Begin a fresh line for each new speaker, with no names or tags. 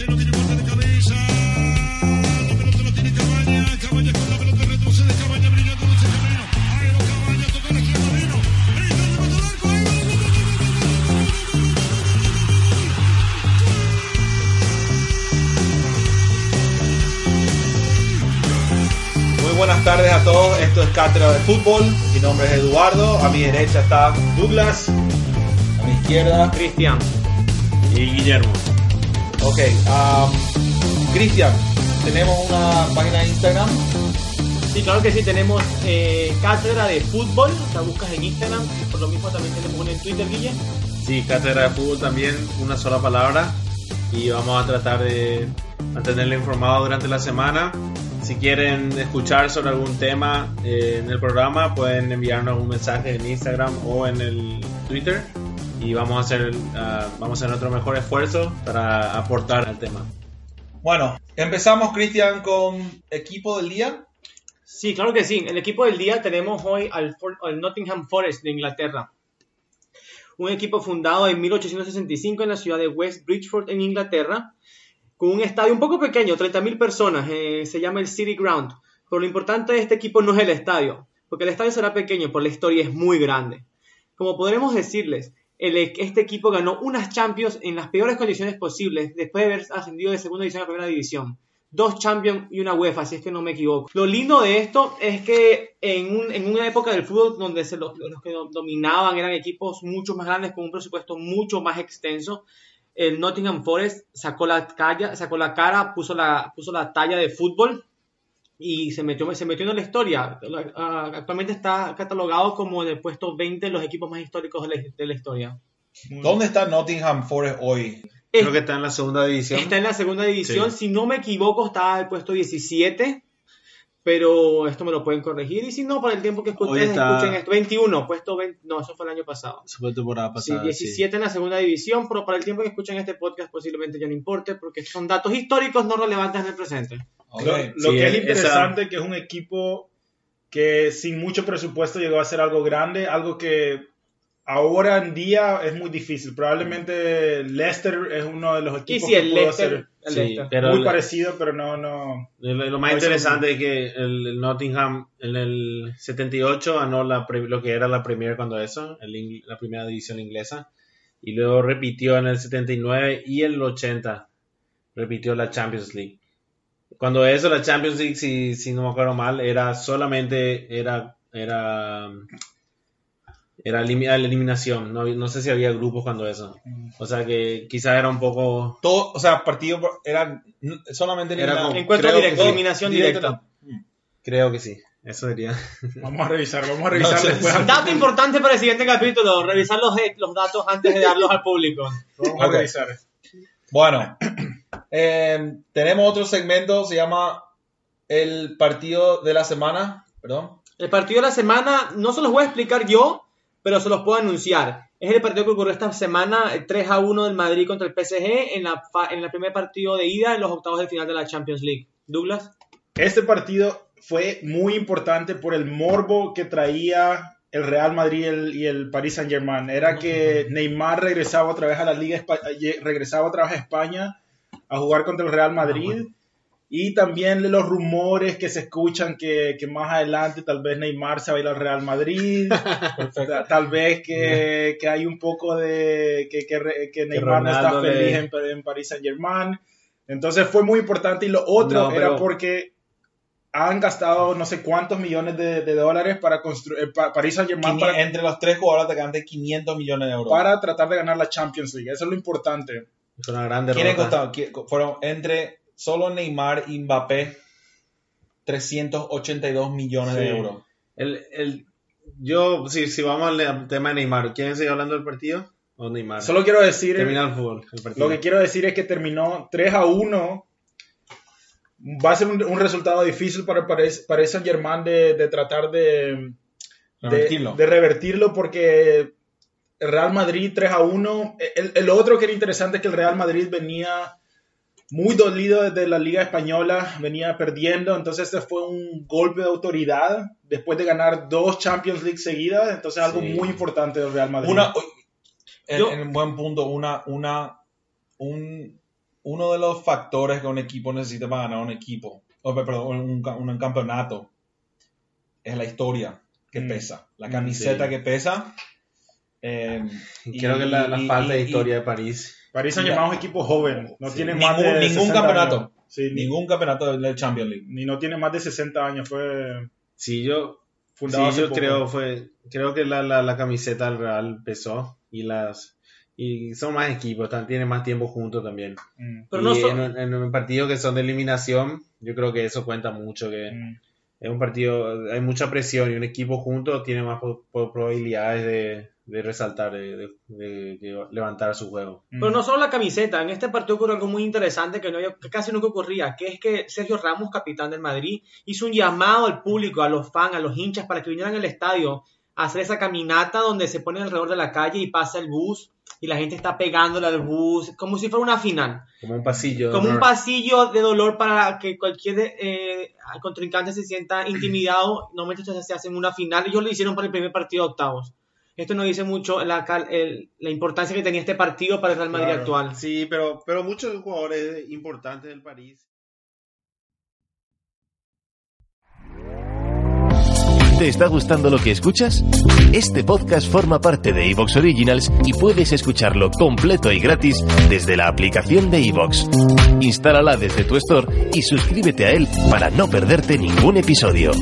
0-0, viene vuelta de cabeza. La pelota la tiene Cabaña. Cabaña con la pelota retrocede. Cabaña brillando en ese camino. Aero Cabaña toca la izquierda. Vino. Vino de matar al arco. ¡Ay, gol, gol, gol, gol, gol,
Muy buenas tardes a todos, esto es Cátedra de Fútbol, mi nombre es Eduardo, a mi derecha está Douglas, a mi izquierda Cristian y Guillermo. Ok, um, Cristian, tenemos una página de Instagram,
Sí, claro que sí, tenemos eh, cátedra de fútbol, la buscas en Instagram, por lo mismo también tenemos una en Twitter, Guille.
Sí, cátedra de fútbol también, una sola palabra. Y vamos a tratar de mantenerle informado durante la semana. Si quieren escuchar sobre algún tema eh, en el programa, pueden enviarnos un mensaje en Instagram o en el Twitter. Y vamos a hacer, ah, vamos a hacer nuestro mejor esfuerzo para aportar al tema.
Bueno, empezamos Cristian con equipo del día.
Sí, claro que sí. El equipo del día tenemos hoy al, For- al Nottingham Forest de Inglaterra. Un equipo fundado en 1865 en la ciudad de West Bridgeford en Inglaterra, con un estadio un poco pequeño, 30.000 personas, eh, se llama el City Ground. Pero lo importante de este equipo no es el estadio, porque el estadio será pequeño, pero la historia es muy grande. Como podremos decirles, el- este equipo ganó unas Champions en las peores condiciones posibles después de haber ascendido de segunda división a primera división. Dos Champions y una UEFA, si es que no me equivoco. Lo lindo de esto es que en, un- en una época del fútbol donde los, que dominaban eran equipos mucho más grandes con un presupuesto mucho más extenso, el Nottingham Forest sacó la, calla, sacó la cara, puso la, puso la talla de fútbol y se metió, se metió en la historia. Ah, Actualmente está catalogado como en el puesto 20 de los equipos más históricos de la, de la historia.
¿Dónde está Nottingham Forest hoy?
Creo que está en la segunda división.
Está en la segunda división.
Sí.
Si no me equivoco, está el puesto 17. Pero esto me lo pueden corregir. Y si no, para el tiempo que escuchen,
está-
escuchen esto. 21, puesto 20. No, eso fue el año pasado.
Eso fue temporada
Sí,
pasada.
17 en la segunda división, pero para el tiempo que escuchen este podcast posiblemente ya no importe, porque son datos históricos no relevantes en el presente.
Lo, lo
Sí,
que es
esa-
interesante que es un equipo que sin mucho presupuesto llegó a ser algo grande, algo que ahora en día es muy difícil. Probablemente Leicester es uno de los
Y
equipos
si el
que
Leicester,
hacer
el
Sí,
Leicester.
pero
muy
la-
parecido, pero no, no.
Lo, más
eso
interesante es que el, el Nottingham en el 78 ganó la, pre- lo que era la Premier cuando eso, el la primera división inglesa, y luego repitió en el 79 y el 80, repitió la Champions League. Cuando eso, la Champions League, si, si no me acuerdo mal, era solamente, era, era, era la eliminación, no, no sé si había grupos cuando eso. O sea que quizás era un poco...
Todo, o sea, partido era solamente
como-
Encuentro directo,
que-
eliminación directa.
Creo que sí, eso sería...
Vamos a revisar, vamos a revisar
No, sí,
después.
sí.
Dato importante para el siguiente capítulo, revisar los, los datos antes de darlos al público.
Vamos a
Ok.
revisar.
Bueno, eh, tenemos otro segmento, se llama el partido de la semana, perdón.
El partido de la semana no se los voy a explicar yo, pero se los puedo anunciar. Es el partido que ocurrió esta semana, el 3 a 1 del Madrid contra el PSG en la en el primer partido de ida en los octavos de final de la Champions League. Douglas.
Este partido fue muy importante por el morbo que traía el Real Madrid y el, y el Paris Saint Germain. Era que Neymar regresaba otra vez a la Liga, eh, regresaba otra vez a España a jugar contra el Real Madrid. Y también los rumores que se escuchan que, que más adelante tal vez Neymar se va a ir al Real Madrid. Ta- tal vez que, que hay un poco de que, que, Neymar no está feliz en, en Paris Saint Germain. Entonces fue muy importante. Y lo otro
No,
era porque han gastado no sé cuántos millones de, de dólares para construir Paris Saint Germain
Quini-
para,
entre los tres jugadores atacantes, 500 millones de euros.
para tratar de ganar la Champions League. Eso es lo importante.
Es una gran derrota.
¿Quiénes costaron? ¿Qui- Fueron entre solo Neymar y Mbappé, 382 millones de euros.
El, el, yo, si, si vamos al tema de Neymar, ¿quieren seguir hablando del partido? o Neymar.
Solo quiero decir,
termina el fútbol, el partido.
lo que quiero decir es que terminó 3 a 1. Va a ser un, un resultado difícil para Paris, Paris Saint Germain de, de tratar de, de-
Revertirlo.
de revertirlo porque Real Madrid 3 a 1. El, el otro que era interesante es que el Real Madrid venía muy dolido desde la Liga Española, venía perdiendo, entonces este fue un golpe de autoridad después de ganar dos Champions League seguidas, entonces algo
Sí.
muy importante del Real Madrid.
Una, en,
Yo-
en un buen punto, una, una, un, uno de los factores que un equipo necesita para ganar un equipo, perdón, un, ca- un campeonato, es la historia que
Mm.
pesa, la
Mm,
camiseta
sí.
que pesa. eh,
Y creo que la, la
y-
falta de
y-
historia de París.
París Saint Germain es un equipo joven, no
Sí.
tiene
Ningún-
más de
ningún
60
campeonato.
años. Sí, ni,
ningún campeonato de Champions League.
ni no tiene más de 60 años, fue
Sí, yo,
fundado
sí,
hace
yo
poco.
creo, fue, creo que la, la, la camiseta del Real pesó y las y son más equipos, están- tienen más tiempo juntos también.
Mm,
Pero
y
no so-
en, en un partido que son de eliminación, yo creo que eso cuenta mucho, que
mm.
es un partido, hay mucha presión y un equipo junto tiene más po- po- probabilidades de, de resaltar, de, de- de- levantar su juego.
Pero no solo la camiseta, en este partido ocurrió algo muy interesante que, no había- que casi nunca ocurría, que es que Sergio Ramos, capitán del Madrid, hizo un llamado al público, a los fans, a los hinchas, para que vinieran al estadio a hacer esa caminata donde se ponen alrededor de la calle y pasa el bus y la gente está pegándole al bus, como si fuera una final.
Como un pasillo.
Como un pasillo de dolor para que cualquier eh, contrincante se sienta intimidado. Normalmente se hace en una final. Ellos lo hicieron para el primer partido de octavos. Esto nos dice mucho la, el- la importancia que tenía este partido para el Real Madrid
Claro.
actual.
Sí, pero, pero muchos jugadores importantes del París.
¿Te está gustando lo que escuchas? Este podcast forma parte de Evox Originals y puedes escucharlo completo y gratis desde la aplicación de Evox. Instálala desde tu store y suscríbete a él para no perderte ningún episodio.